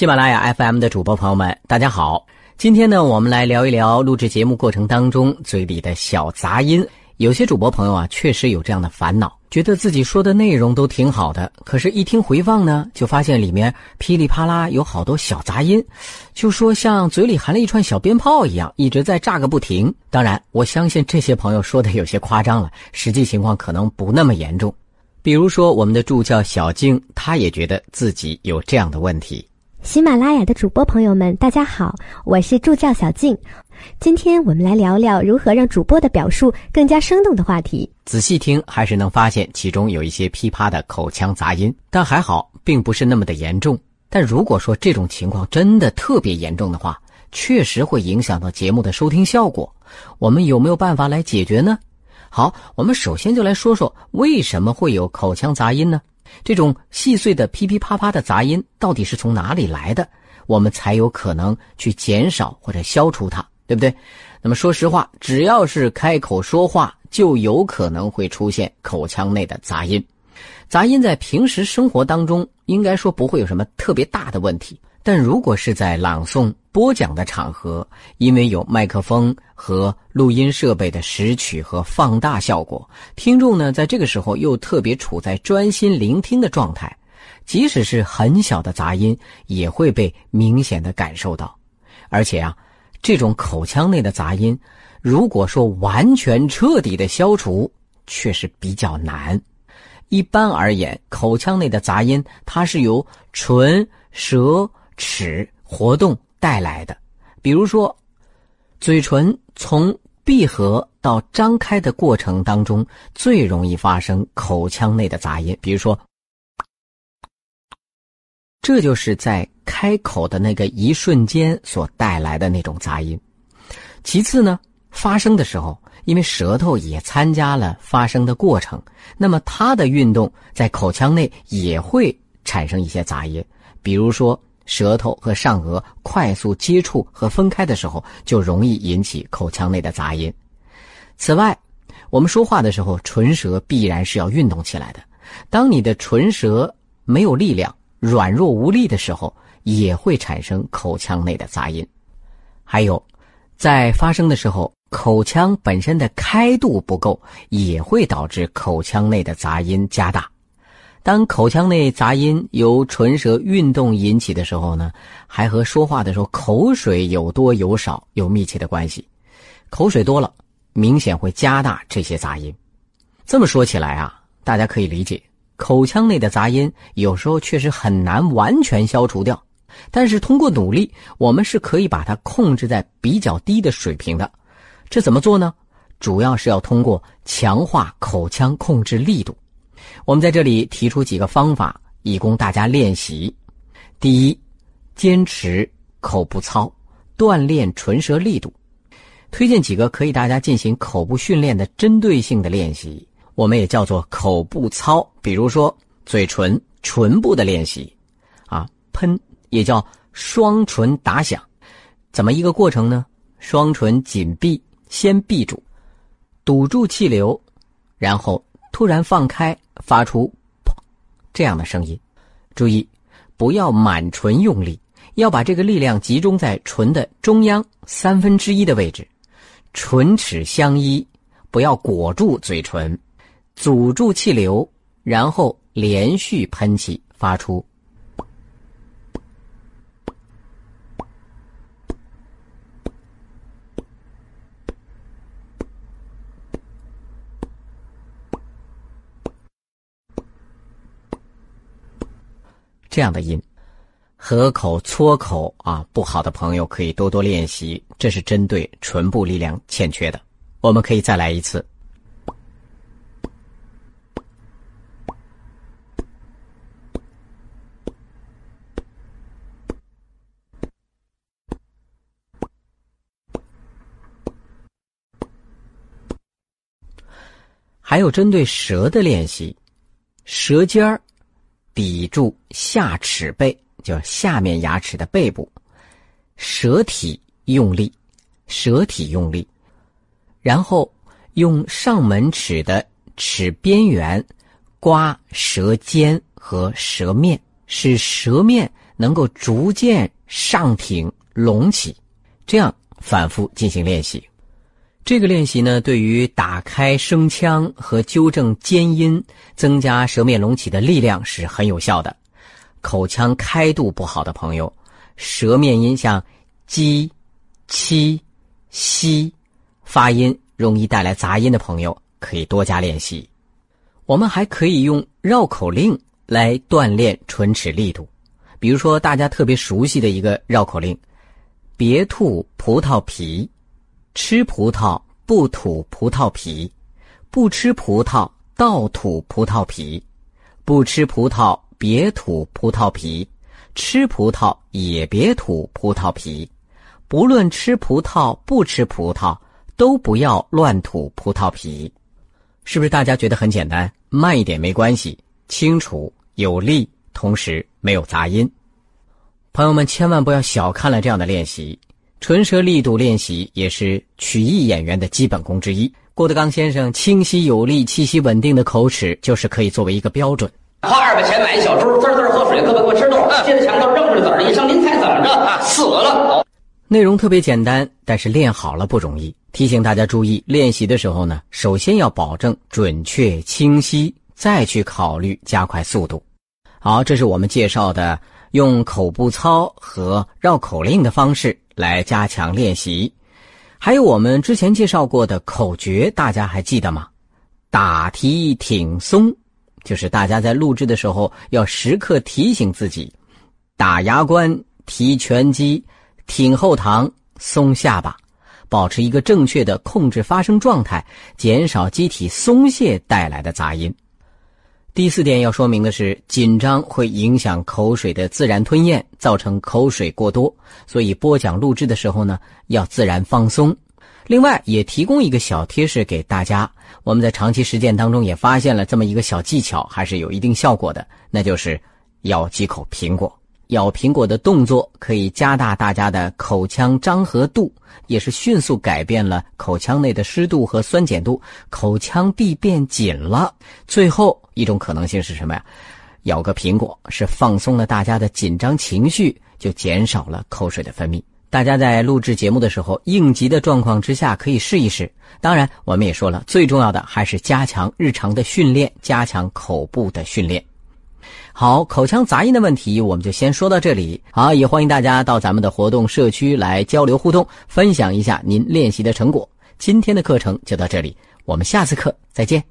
喜马拉雅 FM 的主播朋友们，大家好。今天呢，我们来聊一聊录制节目过程当中嘴里的小杂音。有些主播朋友啊，确实有这样的烦恼，觉得自己说的内容都挺好的，可是，一听回放呢，就发现里面噼里啪啦有好多小杂音，就说像嘴里含了一串小鞭炮一样，一直在炸个不停。当然，我相信这些朋友说的有些夸张了，实际情况可能不那么严重。比如说，我们的助教小静，她也觉得自己有这样的问题。喜马拉雅的主播朋友们，大家好，我是助教小静。今天我们来聊聊如何让主播的表述更加生动的话题。仔细听，还是能发现其中有一些噼啪的口腔杂音，但还好，并不是那么的严重。但如果说这种情况真的特别严重的话，确实会影响到节目的收听效果。我们有没有办法来解决呢？好，我们首先就来说说为什么会有口腔杂音呢？这种细碎的噼噼啪啪的杂音到底是从哪里来的？我们才有可能去减少或者消除它，对不对？那么说实话，只要是开口说话，就有可能会出现口腔内的杂音。杂音在平时生活当中，应该说不会有什么特别大的问题。但如果是在朗诵、播讲的场合，因为有麦克风和录音设备的拾取和放大效果，听众呢在这个时候又特别处在专心聆听的状态，即使是很小的杂音也会被明显的感受到。而且啊，这种口腔内的杂音，如果说完全彻底的消除，却是比较难。一般而言，口腔内的杂音它是由唇、舌。齿活动带来的，比如说，嘴唇从闭合到张开的过程当中，最容易发生口腔内的杂音。比如说，这就是在开口的那个一瞬间所带来的那种杂音。其次呢，发声的时候，因为舌头也参加了发声的过程，那么它的运动在口腔内也会产生一些杂音，比如说。舌头和上颚快速接触和分开的时候，就容易引起口腔内的杂音。此外，我们说话的时候，唇舌必然是要运动起来的。当你的唇舌没有力量、软弱无力的时候，也会产生口腔内的杂音。还有，在发声的时候，口腔本身的开度不够，也会导致口腔内的杂音加大。当口腔内杂音由唇舌运动引起的时候呢，还和说话的时候口水有多有少有密切的关系。口水多了，明显会加大这些杂音。这么说起来啊，大家可以理解，口腔内的杂音有时候确实很难完全消除掉，但是通过努力，我们是可以把它控制在比较低的水平的。这怎么做呢？主要是要通过强化口腔控制力度。我们在这里提出几个方法，以供大家练习。第一，坚持口部操，锻炼唇舌力度。推荐几个可以大家进行口部训练的针对性的练习，我们也叫做口部操。比如说，嘴唇唇部的练习，啊，喷也叫双唇打响。怎么一个过程呢？双唇紧闭，先闭住，堵住气流，然后突然放开。发出“砰”这样的声音，注意不要满唇用力，要把这个力量集中在唇的中央三分之一的位置，唇齿相依，不要裹住嘴唇，阻住气流，然后连续喷气，发出。这样的音，合口、搓口啊，不好的朋友可以多多练习。这是针对唇部力量欠缺的。我们可以再来一次，还有针对舌的练习，舌尖儿。抵住下齿背，就下面牙齿的背部，舌体用力，舌体用力，然后用上门齿的齿边缘刮舌尖和舌面，使舌面能够逐渐上挺隆起，这样反复进行练习。这个练习呢，对于打开声腔和纠正尖音、增加舌面隆起的力量是很有效的。口腔开度不好的朋友，舌面音像“鸡”“七”“西”发音容易带来杂音的朋友，可以多加练习。我们还可以用绕口令来锻炼唇齿力度，比如说大家特别熟悉的一个绕口令：“别吐葡萄皮，吃葡萄不吐葡萄皮，不吃葡萄倒吐葡萄皮，不吃葡萄别吐葡萄皮，吃葡萄也别吐葡萄皮，不论吃葡萄不吃葡萄，都不要乱吐葡萄皮。”是不是大家觉得很简单？慢一点没关系，清楚有力，同时没有杂音。朋友们千万不要小看了这样的练习，唇舌力度练习也是曲艺演员的基本功之一。郭德纲先生清晰有力、气息稳定的口齿，就是可以作为一个标准。花二百钱买一小猪，滋滋喝水，胳膊给我吃豆，接着抢豆扔出来籽儿一声，您猜怎么着？死了。内容特别简单，但是练好了不容易。提醒大家注意，练习的时候呢，首先要保证准确清晰，再去考虑加快速度。好，这是我们介绍的用口部操和绕口令的方式来加强练习。还有我们之前介绍过的口诀，大家还记得吗？打提挺松，就是大家在录制的时候要时刻提醒自己：打牙关、提拳肌、挺后堂、松下巴。保持一个正确的控制发声状态，减少机体松懈带来的杂音。第四点要说明的是，紧张会影响口水的自然吞咽，造成口水过多，所以播讲录制的时候呢，要自然放松。另外，也提供一个小贴士给大家，我们在长期实践当中也发现了这么一个小技巧，还是有一定效果的，那就是咬几口苹果。咬苹果的动作可以加大大家的口腔张合度，也是迅速改变了口腔内的湿度和酸碱度，口腔壁变紧了。最后一种可能性是什么呀？咬个苹果是放松了大家的紧张情绪，就减少了口水的分泌。大家在录制节目的时候，应急的状况之下可以试一试。当然，我们也说了，最重要的还是加强日常的训练，加强口部的训练。好，口腔杂音的问题我们就先说到这里。好，也欢迎大家到咱们的活动社区来交流互动，分享一下您练习的成果。今天的课程就到这里，我们下次课再见。